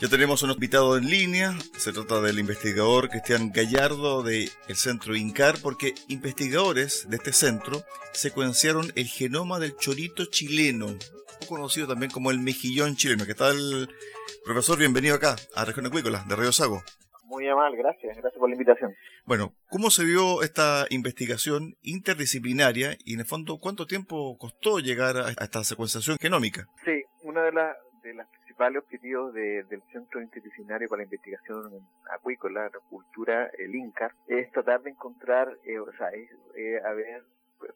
Ya tenemos un invitado en línea, se trata del investigador Cristian Gallardo del Centro INCAR, porque investigadores de este centro secuenciaron el genoma del chorito chileno, conocido también como el mejillón chileno. ¿Qué tal, profesor? Bienvenido acá a Región Acuícola de Río Sago. Muy amable, gracias, gracias por la invitación. Bueno, ¿cómo se vio esta investigación interdisciplinaria y en el fondo cuánto tiempo costó llegar a esta secuenciación genómica? Sí, una de, las de las principales objetivos del Centro Interdisciplinario para la Investigación Acuícola, la Cultura, el INCAR, es tratar de encontrar, eh, o sea, es, eh, a ver,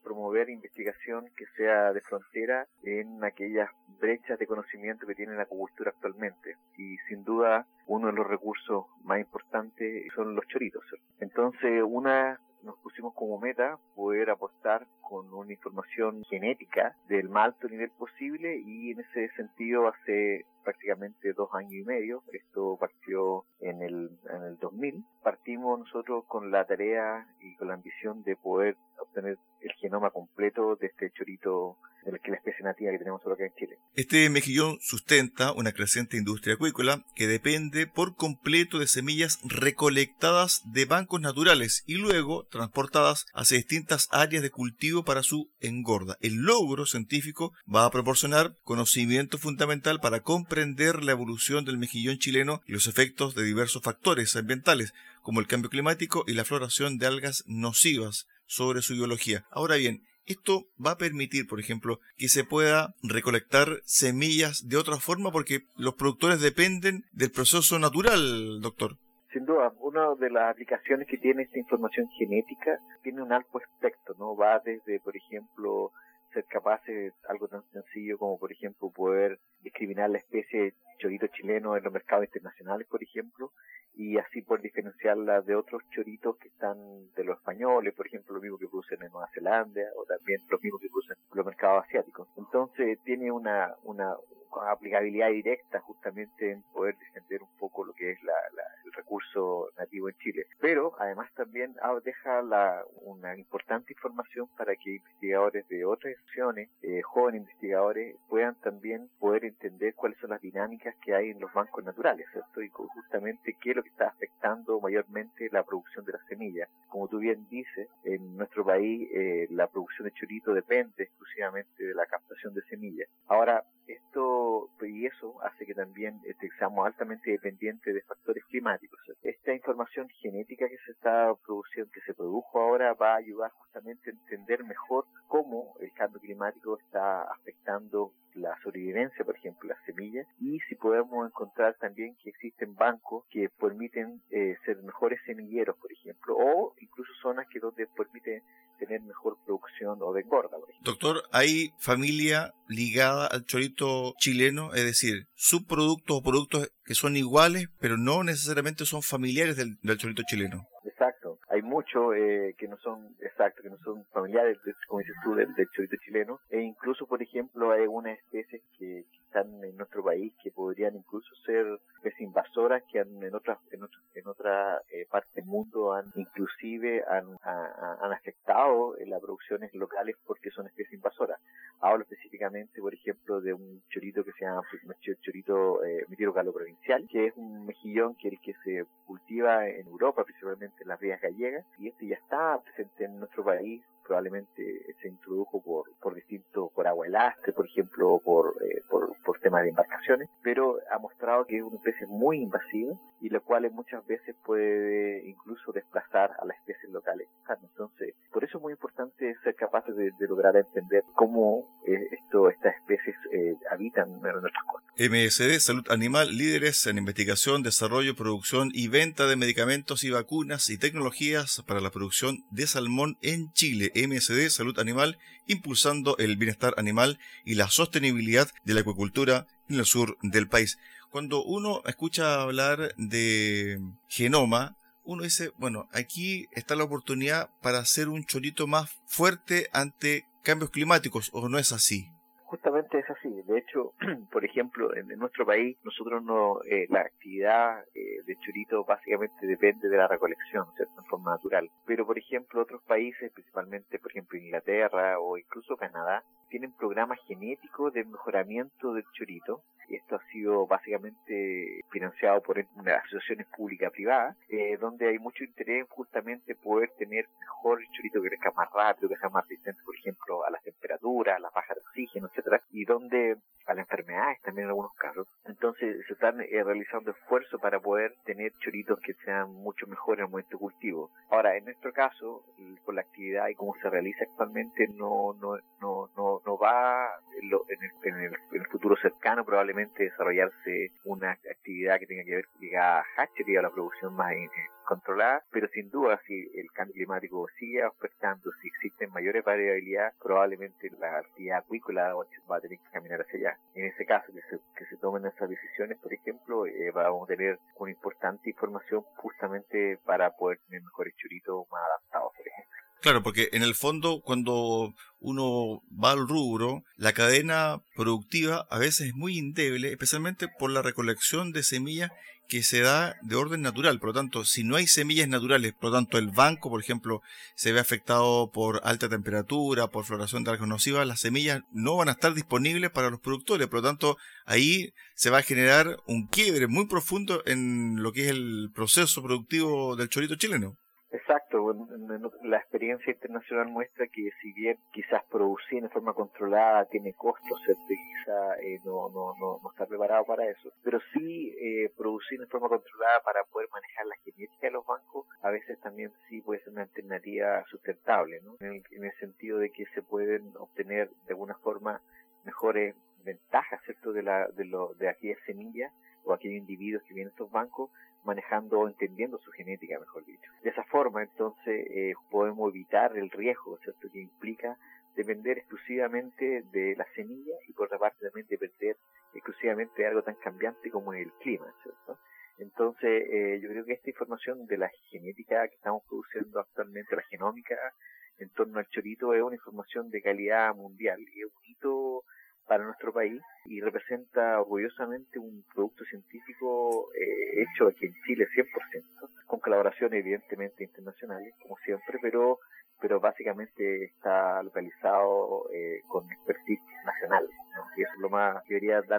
promover investigación que sea de frontera en aquellas brechas de conocimiento que tiene la acuicultura actualmente. Y sin duda, uno de los recursos más importantes son los choritos. Entonces, una nos pusimos como meta poder aportar con una información genética del más alto nivel posible y en ese sentido hace prácticamente dos años y medio, esto partió en el, en el 2000, partimos nosotros con la tarea y con la ambición de poder obtener el genoma completo de este chorito de la especie nativa que tenemos solo en Chile. Este mejillón sustenta una creciente industria acuícola que depende por completo de semillas recolectadas de bancos naturales y luego transportadas hacia distintas áreas de cultivo para su engorda. El logro científico va a proporcionar conocimiento fundamental para comprender la evolución del mejillón chileno y los efectos de diversos factores ambientales, como el cambio climático y la floración de algas nocivas sobre su biología. Ahora bien, esto va a permitir, por ejemplo, que se pueda recolectar semillas de otra forma porque los productores dependen del proceso natural, doctor. Sin duda, una de las aplicaciones que tiene esta información genética tiene un alto aspecto, ¿no? Va desde, por ejemplo, ser capaces algo tan sencillo como, por ejemplo, poder discriminar la especie chorito chileno en los mercados internacionales, por ejemplo, y así poder diferenciarla de otros choritos que están de los españoles, por ejemplo, lo mismo que producen en Nueva Zelanda o también los mismos que producen en los mercados asiáticos. Entonces tiene una, una aplicabilidad directa justamente en poder defender un poco lo que es la, el recurso nativo en Chile. Pero además también ah, deja la, una importante información para que investigadores de otras instituciones, eh, jóvenes investigadores, puedan también poder entender cuáles son las dinámicas que hay en los bancos naturales, ¿cierto? Y justamente qué es lo que está afectando mayormente la producción de las semillas. Como tú bien dices, en nuestro país eh, la producción de chorito depende exclusivamente de la captación de semillas. Ahora, esto y eso hace que también este, seamos altamente dependientes de factores climáticos. Información genética que se está produciendo, que se produjo ahora, va a ayudar justamente a entender mejor cómo el cambio climático está afectando la sobrevivencia, por ejemplo, las semillas, y si podemos encontrar también que existen bancos que permiten eh, ser mejores semilleros, por ejemplo, o incluso zonas que donde permiten tener mejor producción o de engorda. Doctor, ¿hay familia ligada al chorito chileno? Es decir, subproductos o productos que son iguales, pero no necesariamente son familiares del, del chorito chileno. Exacto. Hay muchos eh, que no son, exacto, que no son familiares, como dices tú, del, del chorito chileno. E incluso, por ejemplo, hay algunas especies que, están en nuestro país que podrían incluso ser especies invasoras que han, en otras en, en otra eh, parte del mundo han inclusive han, afectado en las producciones locales porque son especies invasoras. Hablo específicamente, por ejemplo, de un chorito que se llama pues, chorito eh, provincial, que es un mejillón que el que se cultiva en Europa, principalmente en las rías gallegas, y este ya está presente en nuestro país probablemente se introdujo por, por distintos, por agua elastre, por ejemplo, por, eh, por, temas de embarcaciones, pero ha mostrado que es una especie muy invasiva y la cual muchas veces puede incluso desplazar a las especies locales. Entonces, por eso es muy importante ser capaces de, lograr entender cómo eh, esto, eh, habitan en. MSD, Salud Animal, líderes en investigación, desarrollo, producción y venta de medicamentos y vacunas y tecnologías para la producción de salmón en Chile. MSD Salud Animal, impulsando el bienestar animal y la sostenibilidad de la acuicultura en el sur del país. Cuando uno escucha hablar de genoma, uno dice, bueno, aquí está la oportunidad para hacer un chorito más fuerte ante cambios climáticos, ¿o no es así? Justamente es así. De hecho, por ejemplo, en, nuestro país, nosotros no, eh, la actividad eh, de chorito básicamente depende de la recolección, ¿cierto? En forma natural. Pero, por ejemplo, otros países, principalmente, por ejemplo, Inglaterra o incluso Canadá, tienen programas genéticos de mejoramiento del chorito. Esto ha sido básicamente financiado por asociaciones públicas privadas, eh, donde hay mucho interés justamente poder tener mejor chorito que crezca más rápido, que sea más resistente, por ejemplo, a las temperaturas, a la baja de oxígeno, etcétera, y donde a las enfermedades también en algunos casos. Entonces se están eh, realizando esfuerzos para poder tener choritos que sean mucho mejores en el momento de cultivo. Ahora, en nuestro caso, con la actividad y cómo se realiza actualmente, no, no, no, no, no va en, el, en, el, futuro cercano probablemente desarrollarse una actividad que tenga que ver ligada a hatchery, a la producción más controlada, pero sin duda si el cambio climático sigue afectando, si existen mayores variabilidades, probablemente la actividad acuícola va a tener que caminar hacia allá. En ese caso, que se, que se tomen esas decisiones, por ejemplo, eh, vamos a tener una importante información justamente para poder tener mejores churitos más adaptados. Claro, porque en el fondo cuando uno va al rubro, la cadena productiva a veces es muy indeble, especialmente por la recolección de semillas que se da de orden natural. Por lo tanto, si no hay semillas naturales, por lo tanto el banco, por ejemplo, se ve afectado por alta temperatura, por floración de algas nocivas, las semillas no van a estar disponibles para los productores. Por lo tanto, ahí se va a generar un quiebre muy profundo en lo que es el proceso productivo del chorito chileno. Exacto, la experiencia internacional muestra que si bien quizás producir de forma controlada tiene costos, ¿cierto? Y quizá eh, no, no, no, no, está preparado para eso, pero sí eh, producir de forma controlada para poder manejar la genética de los bancos, a veces también sí puede ser una alternativa sustentable, ¿no? En el, en el sentido de que se pueden obtener de alguna forma mejores ventajas, ¿cierto? De, la, de, lo, de aquellas semillas o aquellos individuos que vienen a estos bancos manejando o entendiendo su genética, mejor dicho. De esa forma, entonces, eh, podemos evitar el riesgo, ¿cierto?, que implica depender exclusivamente de la semilla y por otra parte también depender exclusivamente de algo tan cambiante como el clima. Entonces, eh, yo creo que esta información de la genética que estamos produciendo actualmente, la genómica, en torno al chorito, es una información de calidad mundial y es un hito para nuestro país y representa orgullosamente un producto científico eh, hecho aquí en Chile 100%, con colaboraciones evidentemente internacionales, como siempre, pero pero básicamente está localizado eh, con expertise nacional,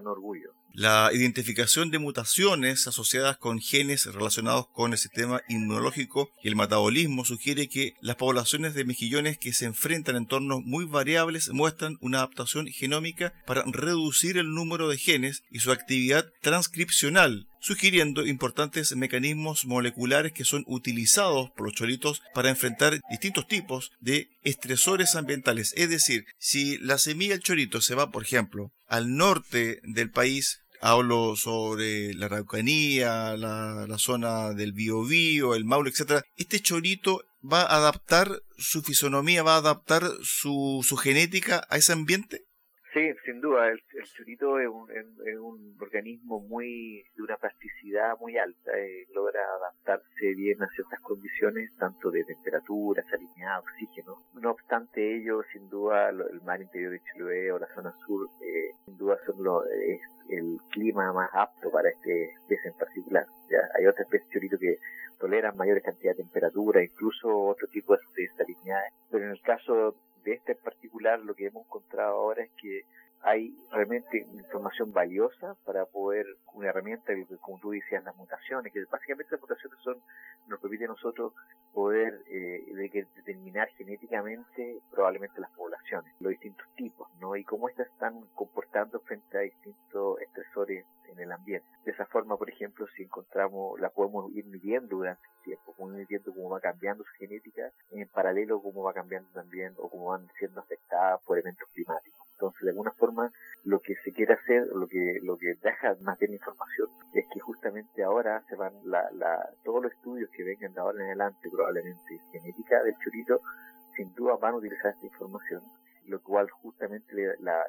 orgullo. La identificación de mutaciones asociadas con genes relacionados con el sistema inmunológico y el metabolismo sugiere que las poblaciones de mejillones que se enfrentan a entornos muy variables muestran una adaptación genómica para reducir el número de genes y su actividad transcripcional, sugiriendo importantes mecanismos moleculares que son utilizados por los choritos para enfrentar distintos tipos de estresores ambientales. Es decir, si la semilla del chorito se va, por ejemplo, al norte del país, hablo sobre la Araucanía, la, zona del Biobío, el Maule, etc. Este chorito va a adaptar su fisonomía, va a adaptar su, su genética a ese ambiente. Sí, sin duda, el, chorito es un, es un, organismo muy de una plasticidad muy alta, eh, logra adaptarse bien a ciertas condiciones, tanto de temperatura, salinidad, oxígeno. No obstante ello, sin duda, el mar interior de Chiloé o la zona sur, eh, sin duda son lo, es el clima más apto para este especie en particular. ¿ya? Hay otras especies chorito que toleran mayores cantidades de temperatura, incluso otro tipo de salinidades, pero en el caso de este en particular lo que hemos encontrado ahora es que hay realmente información valiosa para poder, una herramienta, como tú decías, las mutaciones, que básicamente las mutaciones son, nos permiten a nosotros poder eh, determinar genéticamente probablemente las poblaciones, los distintos tipos, ¿no? Y cómo estas están comportando frente a distintos estresores en el ambiente. De esa forma, por ejemplo, si encontramos, la podemos ir midiendo durante el tiempo, podemos ir viendo cómo va cambiando su genética, en paralelo cómo va cambiando también o cómo van siendo afectadas por eventos climáticos. Entonces, de alguna forma, lo que se quiere hacer, lo que lo que deja más bien información, es que justamente ahora se van la, la, todos los estudios que vengan de ahora en adelante, probablemente genética del churito, sin duda van a utilizar esta información, lo cual justamente le,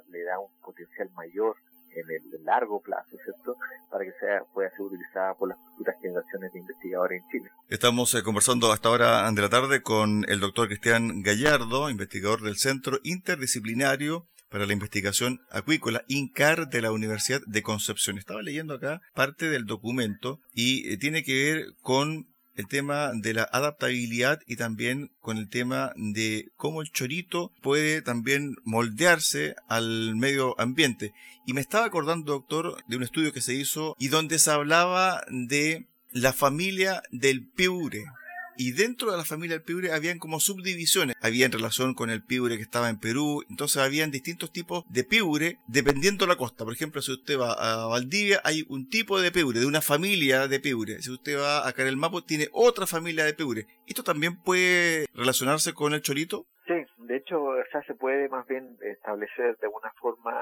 le da un potencial mayor en el largo plazo, ¿cierto? Para que sea, pueda ser utilizada por las futuras generaciones de investigadores en Chile. Estamos eh, conversando hasta ahora de la tarde con el doctor Cristian Gallardo, investigador del Centro Interdisciplinario para la Investigación Acuícola, INCAR de la Universidad de Concepción. Estaba leyendo acá parte del documento y eh, tiene que ver con el tema de la adaptabilidad y también con el tema de cómo el chorito puede también moldearse al medio ambiente. Y me estaba acordando, doctor, de un estudio que se hizo y donde se hablaba de la familia del piure y dentro de la familia del piure habían como subdivisiones. Había en relación con el piure que estaba en Perú, entonces habían distintos tipos de piure dependiendo de la costa. Por ejemplo, si usted va a Valdivia, hay un tipo de piure, de una familia de piure. Si usted va acá en el Mapo, tiene otra familia de piure. ¿Esto también puede relacionarse con el cholito? Sí, de hecho, ya se puede más bien establecer de alguna forma,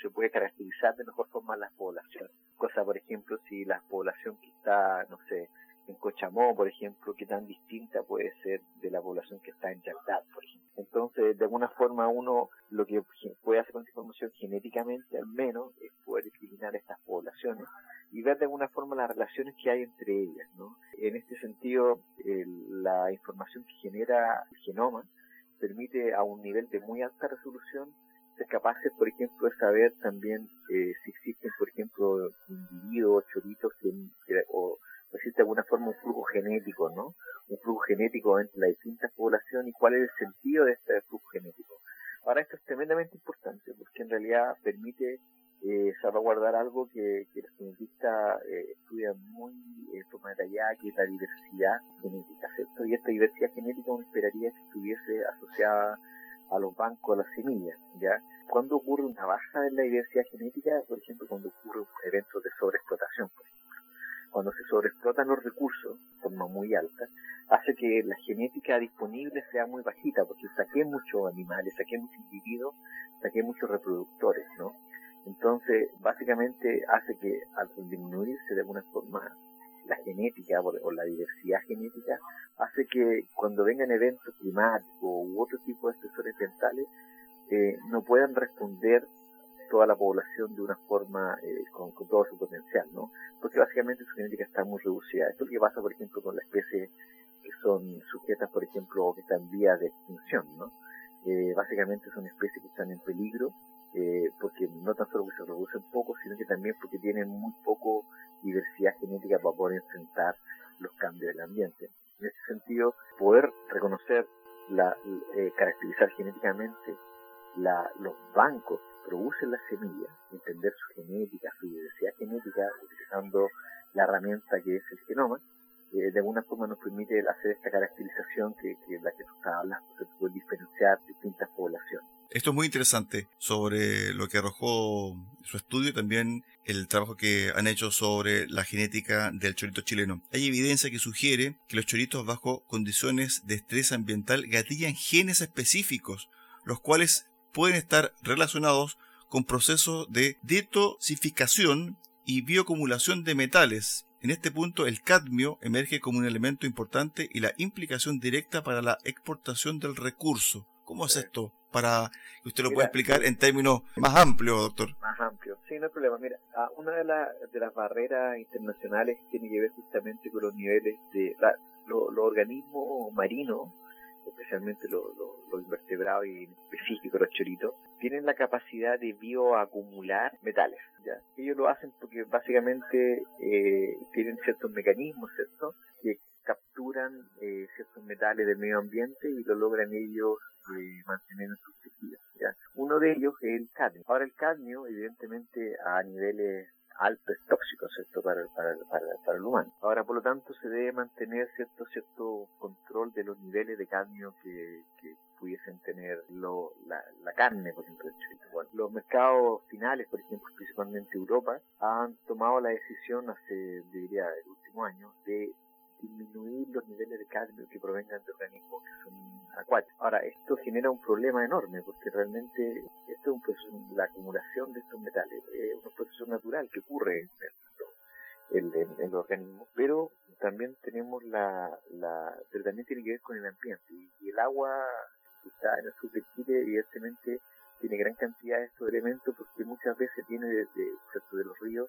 se puede caracterizar de mejor forma las poblaciones. Cosa, por ejemplo, si la población que está, no sé, en Cochamó, por ejemplo, que tan distinta puede ser de la población que está en Yaltad, por ejemplo. Entonces, de alguna forma uno lo que puede hacer con esta información genéticamente al menos es poder discriminar estas poblaciones y ver de alguna forma las relaciones que hay entre ellas, ¿no? En este sentido, la información que genera el genoma permite a un nivel de muy alta resolución ser capaces, por ejemplo, de saber también eh, si existen, por ejemplo, individuos, choritos que, o existe de alguna forma un flujo genético, ¿no? Un flujo genético entre las distintas poblaciones y cuál es el sentido de este flujo genético. Ahora esto es tremendamente importante porque en realidad permite eh, salvaguardar algo que, los genetistas eh, estudian muy forma detallada, que es la diversidad genética, ¿cierto? Y esta diversidad genética uno esperaría que estuviese asociada a los bancos, a las semillas, ¿ya? Cuando ocurre una baja en la diversidad genética, por ejemplo, cuando ocurre eventos de sobreexplotación, por ejemplo, cuando se sobreexplotan los recursos forma muy alta, hace que la genética disponible sea muy bajita, porque saqué muchos animales, saqué muchos individuos, saqué muchos reproductores, ¿no? Entonces, básicamente hace que al disminuirse de alguna forma la genética o la diversidad genética, hace que cuando vengan eventos climáticos u otro tipo de estresores ambientales, eh, no puedan responder toda la población de una forma eh, con, todo su potencial, ¿no? Porque básicamente su genética está muy reducida. Esto es lo que pasa, por ejemplo, con las especies que son sujetas, por ejemplo, que están en vía de extinción, ¿no? Eh, básicamente son especies que están en peligro eh, porque no tan solo que se reducen poco, sino que también porque tienen muy producen las semillas, entender su genética, su diversidad genética, utilizando la herramienta que es el genoma, eh, de alguna forma nos permite hacer esta caracterización que, la que tú estás hablando, se puede diferenciar distintas poblaciones. Esto es muy interesante sobre lo que arrojó su estudio y también el trabajo que han hecho sobre la genética del chorito chileno. Hay evidencia que sugiere que los choritos bajo condiciones de estrés ambiental gatillan genes específicos, los cuales pueden estar relacionados con procesos de detoxificación y bioacumulación de metales. En este punto el cadmio emerge como un elemento importante y la implicación directa para la exportación del recurso. ¿Cómo es esto? Para que usted lo pueda explicar en términos más amplios, doctor. Más amplios, sí, no hay problema. Mira, una de, de las barreras internacionales tiene que ver justamente con los niveles de los organismos marinos especialmente los invertebrados y en específico los choritos, tienen la capacidad de bioacumular metales. ¿ya? Ellos lo hacen porque básicamente eh, tienen ciertos mecanismos, ¿cierto? Que capturan eh, ciertos metales del medio ambiente y lo logran ellos eh, mantener en sus tejidos. ¿ya? Uno de ellos es el cadmio. Ahora el cadmio, evidentemente, a niveles alto es tóxico, ¿cierto?, para, para, para, el humano. Ahora, por lo tanto, se debe mantener cierto cierto control de los niveles de cadmio que, que pudiesen tener lo, la, la, carne, por ejemplo. Bueno, los mercados finales, por ejemplo, principalmente Europa, han tomado la decisión hace, diría, el último año, de disminuir los niveles de cadmio que provengan de organismos que son acuáticos. Ahora, esto genera un problema enorme porque realmente esto es un proceso, la acumulación de estos metales es un proceso natural que ocurre en el, en, el organismo, pero también tenemos la, la, pero también tiene que ver con el ambiente y, el agua que está en el sur de Chile evidentemente tiene gran cantidad de estos elementos porque muchas veces viene de, los ríos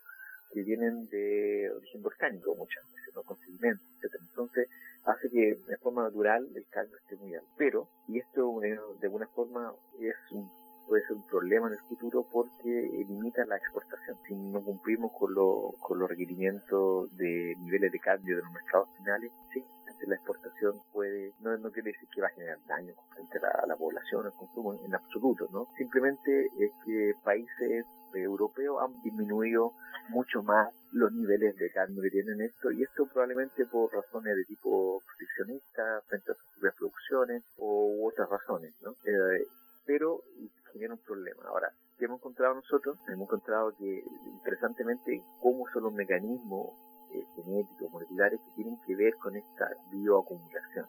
que vienen de origen volcánico muchas veces, ¿no? con sedimentos, etc. Entonces hace que forma natural el caldo esté muy alto. Pero, y esto de alguna forma es un puede ser un problema en el futuro porque limita la exportación. Si no cumplimos con, con los requerimientos de niveles de cambio de los mercados finales, sí, la exportación puede, no, no quiere decir que va a generar daño frente a la, población, al consumo en, absoluto, ¿no? Simplemente es que países europeos han disminuido mucho más los niveles de cambio que tienen esto y esto probablemente por razones de tipo proteccionista frente a sus o otras razones, ¿no? Eh, pero genera un problema. Ahora, ¿qué hemos encontrado nosotros? Hemos encontrado que interesantemente cómo son los mecanismos eh, genéticos, moleculares que tienen que ver con esta bioacumulación.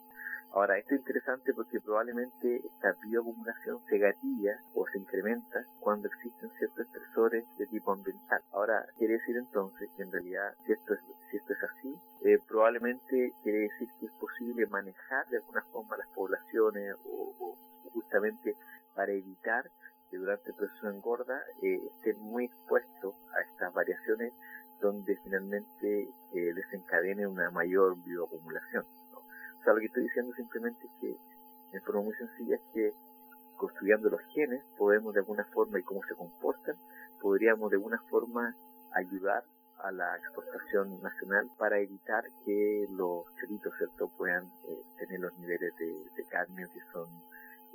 Ahora, esto es interesante porque probablemente esta bioacumulación se gatilla o se incrementa cuando existen ciertos estresores de tipo ambiental. Ahora, quiere decir entonces que en realidad, si esto es, si esto es así, eh, probablemente quiere decir que es posible manejar de alguna forma las poblaciones o, justamente para evitar que durante el proceso de engorda eh, estén muy expuestos a estas variaciones donde finalmente eh, desencadene una mayor bioacumulación. Lo que estoy diciendo simplemente es que, en forma muy sencilla, es que construyendo los genes podemos de alguna forma y cómo se comportan, podríamos de alguna forma ayudar a la exportación nacional para evitar que los choritos ¿cierto? puedan eh, tener los niveles de, cadmio que son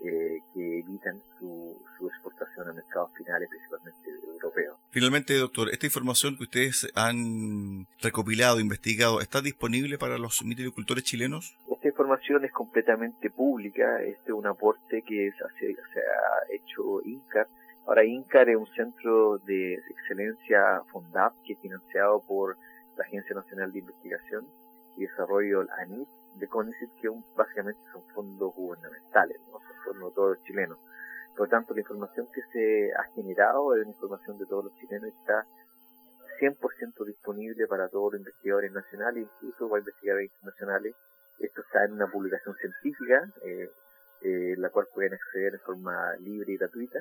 eh, que evitan su, exportación a mercados finales, principalmente europeos. Finalmente, doctor, ¿esta información que ustedes han recopilado, investigado, está disponible para los mitilicultores chilenos? Esta información es completamente pública, este es un aporte que se, se ha hecho INCAR. Ahora, INCAR es un centro de excelencia FONDAP que es financiado por la Agencia Nacional de Investigación y Desarrollo, ANIT, de CONICET, que básicamente son fondos gubernamentales, ¿no? son fondos todos los chilenos. Por lo tanto, la información que se ha generado es una información de todos los chilenos y está 100% disponible para todos los investigadores nacionales, incluso para investigadores internacionales. Esto está en una publicación científica, eh, eh, la cual pueden acceder de forma libre y gratuita.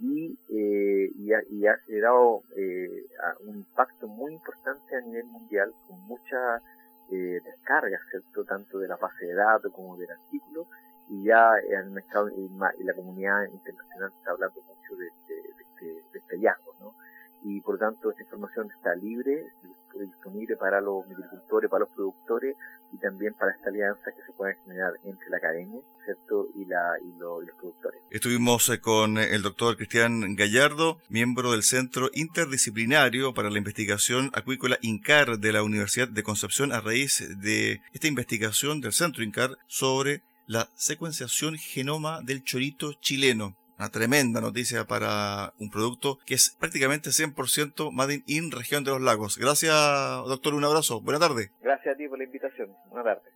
Y, eh, y, ha, y ha generado eh, un impacto muy importante a nivel mundial, con mucha eh, descargas, ¿cierto? Tanto de la base de datos como del artículo, y ya el mercado y, la comunidad internacional está hablando mucho de, este, este, hallazgo, ¿no? Y por tanto esta información está libre, disponible para los agricultores, para los productores y también para esta alianza que se puede generar entre la academia, ¿cierto? Y, la, y, los productores. Estuvimos eh, con el doctor Cristian Gallardo, miembro del Centro Interdisciplinario para la Investigación Acuícola INCAR de la Universidad de Concepción a raíz de esta investigación del Centro INCAR sobre la secuenciación genoma del chorito chileno. Una tremenda noticia para un producto que es prácticamente 100% Made in región de los lagos. Gracias, doctor. Un abrazo. Buena tarde. Gracias a ti por la invitación. Buena tarde.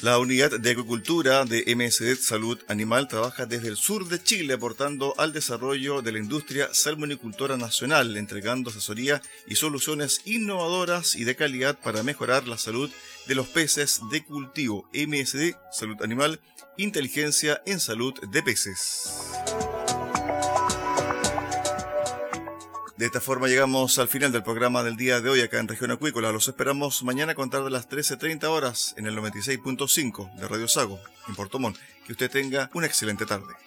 La unidad de agricultura de MSD Salud Animal trabaja desde el sur de Chile aportando al desarrollo de la industria salmonicultora nacional, entregando asesoría y soluciones innovadoras y de calidad para mejorar la salud de los peces de cultivo. MSD Salud Animal, inteligencia en salud de peces. De esta forma llegamos al final del programa del día de hoy acá en Región Acuícola. Los esperamos mañana a contar de las 13.30 horas en el 96.5 de Radio Sago, en Portomón. Que usted tenga una excelente tarde.